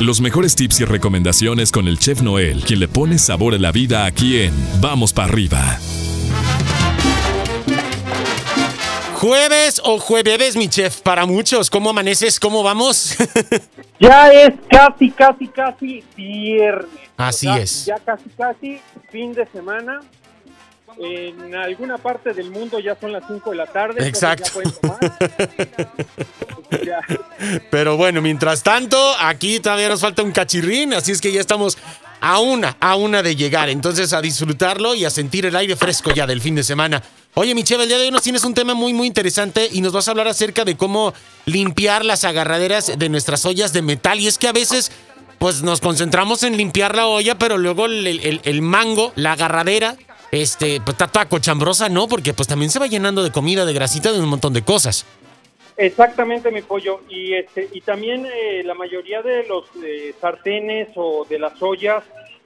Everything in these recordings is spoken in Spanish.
Los mejores tips y recomendaciones con el chef Noel, quien le pone sabor a la vida aquí en Vamos para arriba. Jueves o jueves, mi chef, para muchos. ¿Cómo amaneces? ¿Cómo vamos? ya es casi, casi, casi viernes. Así es. Ya casi, casi fin de semana. En alguna parte del mundo ya son las 5 de la tarde. Exacto. Pero bueno, mientras tanto, aquí todavía nos falta un cachirrín, así es que ya estamos a una, a una de llegar. Entonces, a disfrutarlo y a sentir el aire fresco ya del fin de semana. Oye, Michelle, el día de hoy nos tienes un tema muy, muy interesante y nos vas a hablar acerca de cómo limpiar las agarraderas de nuestras ollas de metal. Y es que a veces, pues nos concentramos en limpiar la olla, pero luego el, mango, la agarradera, este, pues está toda cochambrosa, ¿no? Porque pues también se va llenando de comida, de grasita, de un montón de cosas. Exactamente, mi pollo. Y este y también eh, la mayoría de los eh, sartenes o de las ollas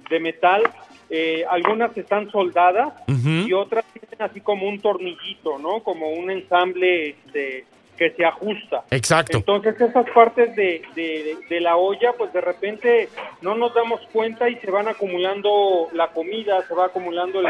de metal eh, algunas están soldadas y otras tienen así como un tornillito, ¿no? Como un ensamble este, que se ajusta. Exacto. Entonces esas partes de, de, la olla, pues de repente no nos damos cuenta y se van acumulando la comida, se va acumulando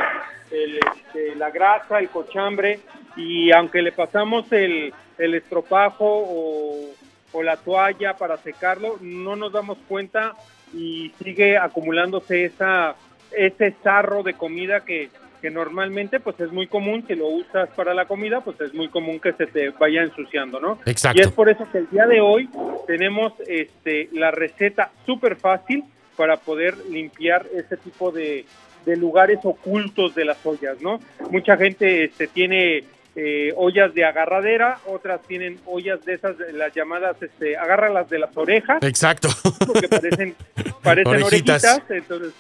este, la grasa, el cochambre y aunque le pasamos el, el estropajo o, o la toalla para secarlo, no nos damos cuenta y sigue acumulándose esa ese sarro de comida que, que normalmente pues es muy común que lo usas para la comida, pues es muy común que se te vaya ensuciando, ¿no? Exacto. Y es por eso que el día de hoy tenemos este la receta súper fácil para poder limpiar ese tipo de, de, lugares ocultos de las ollas, ¿no? Mucha gente este, tiene eh, ollas de agarradera, otras tienen ollas de esas, las llamadas, este, agárralas de las orejas. Exacto. Porque parecen, parecen orejitas, entonces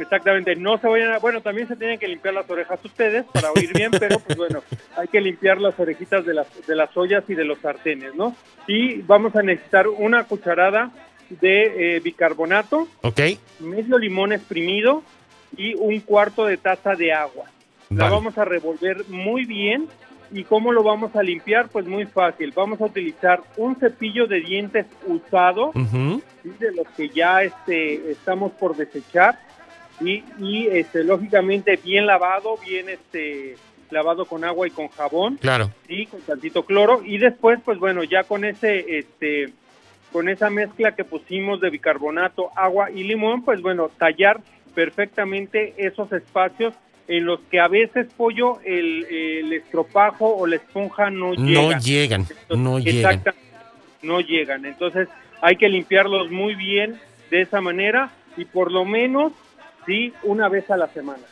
Exactamente, no se vayan a, bueno, también se tienen que limpiar las orejas ustedes para oír bien, pero pues bueno, hay que limpiar las orejitas de las, de las ollas y de los sartenes, ¿no? Y vamos a necesitar una cucharada de eh, bicarbonato, ok, medio limón exprimido y un cuarto de taza de agua. La vamos a revolver muy bien ¿Y cómo lo vamos a limpiar? Pues muy fácil. Vamos a utilizar un cepillo de dientes usado, de los que ya este, estamos por desechar y, y este, lógicamente bien lavado, bien este lavado con agua y con jabón. Claro. Y con tantito cloro y después pues bueno, ya con ese este con esa mezcla que pusimos de bicarbonato, agua y limón, pues bueno, tallar perfectamente esos espacios en los que a veces pollo el, el estropajo o la esponja no llegan. No llegan, no llegan. No llegan. Entonces hay que limpiarlos muy bien de esa manera y por lo menos sí, una vez a la semana.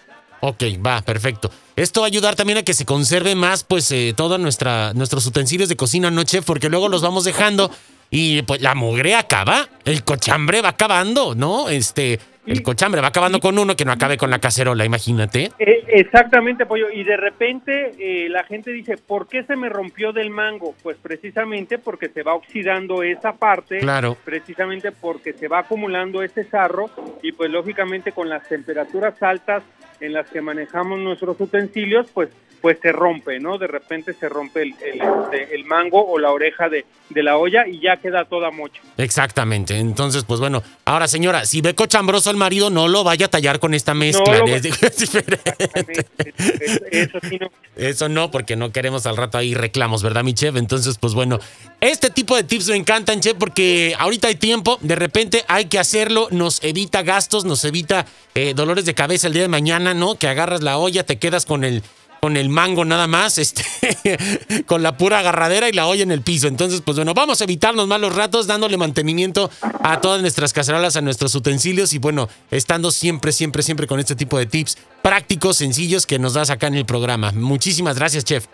Ok, va, perfecto. Esto va a ayudar también a que se conserve más, pues, eh, todos nuestros utensilios de cocina noche, porque luego los vamos dejando y pues la mugre acaba, el cochambre va acabando, ¿no? Este, el cochambre va acabando con uno que no acabe con la cacerola, imagínate. Eh, exactamente, Pollo. Y de repente eh, la gente dice, ¿por qué se me rompió del mango? Pues precisamente porque se va oxidando esa parte. Claro. Precisamente porque se va acumulando ese sarro y pues lógicamente con las temperaturas altas en las que manejamos nuestros utensilios, pues pues se rompe, ¿no? De repente se rompe el, el, este, el mango o la oreja de, de, la olla y ya queda toda mocha. Exactamente. Entonces, pues bueno, ahora señora, si ve cochambroso al marido, no lo vaya a tallar con esta mezcla. No, es, diferente. Eso, sí no. Eso no, porque no queremos al rato ahí reclamos, ¿verdad, mi chef? Entonces, pues bueno, este tipo de tips me encantan, chef, porque ahorita hay tiempo, de repente hay que hacerlo, nos evita gastos, nos evita eh, dolores de cabeza el día de mañana, ¿no? Que agarras la olla, te quedas con el con el mango nada más, este, con la pura agarradera y la olla en el piso. Entonces, pues bueno, vamos a evitarnos malos ratos dándole mantenimiento a todas nuestras cacerolas, a nuestros utensilios y bueno, estando siempre, siempre, siempre con este tipo de tips prácticos, sencillos que nos das acá en el programa. Muchísimas gracias, chef.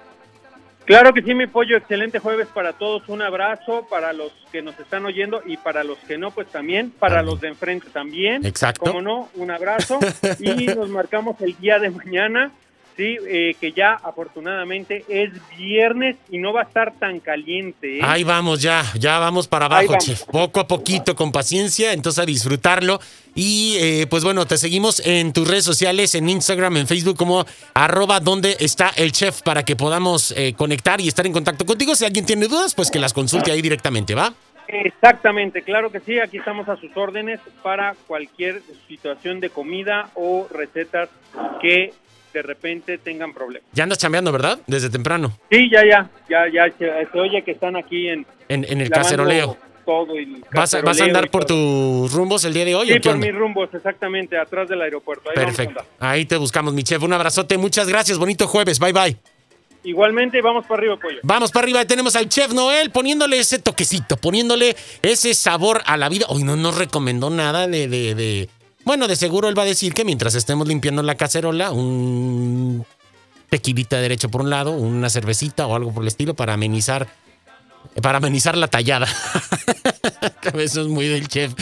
Claro que sí, mi pollo. Excelente jueves para todos. Un abrazo para los que nos están oyendo y para los que no, pues también. Para los de enfrente también. Exacto. Como no, un abrazo. y nos marcamos el día de mañana Sí, eh, que ya afortunadamente es viernes y no va a estar tan caliente. ¿eh? Ahí vamos, ya, ya vamos para abajo, chef. Poco a poquito, con paciencia, entonces a disfrutarlo. Y eh, pues bueno, te seguimos en tus redes sociales, en Instagram, en Facebook, como arroba donde está el chef, para que podamos conectar y estar en contacto contigo. Si alguien tiene dudas, pues que las consulte ahí directamente, ¿va? Exactamente, claro que sí, aquí estamos a sus órdenes para cualquier situación de comida o recetas que de repente tengan problemas. Ya andas chambeando, ¿verdad? Desde temprano. Sí, ya, ya, ya, ya, se, oye que están aquí en... En, en el caceroleo. Todo ¿Vas, a, ¿Vas a andar por tus rumbos el día de hoy? Sí, por mis rumbos, exactamente, atrás del aeropuerto. Ahí Perfecto. Ahí te buscamos, mi chef. Un abrazote, muchas gracias. Bonito jueves. Bye, bye. Igualmente, vamos para arriba, pollo. Vamos para arriba, tenemos al chef Noel poniéndole ese toquecito, poniéndole ese sabor a la vida. Hoy no nos recomendó nada de, de, de, Bueno, de seguro él va a decir que mientras estemos limpiando la cacerola, un tequilita derecho por un lado, una cervecita o algo por el estilo para amenizar para amenizar la tallada. Eso es muy del chef.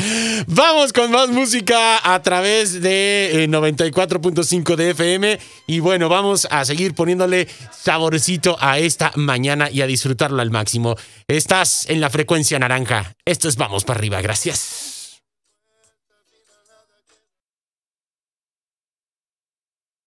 Vamos con más música a través de 94.5 eh, de FM. Y bueno, vamos a seguir poniéndole saborcito a esta mañana y a disfrutarlo al máximo. Estás en la frecuencia naranja. Esto es Vamos para arriba. Gracias.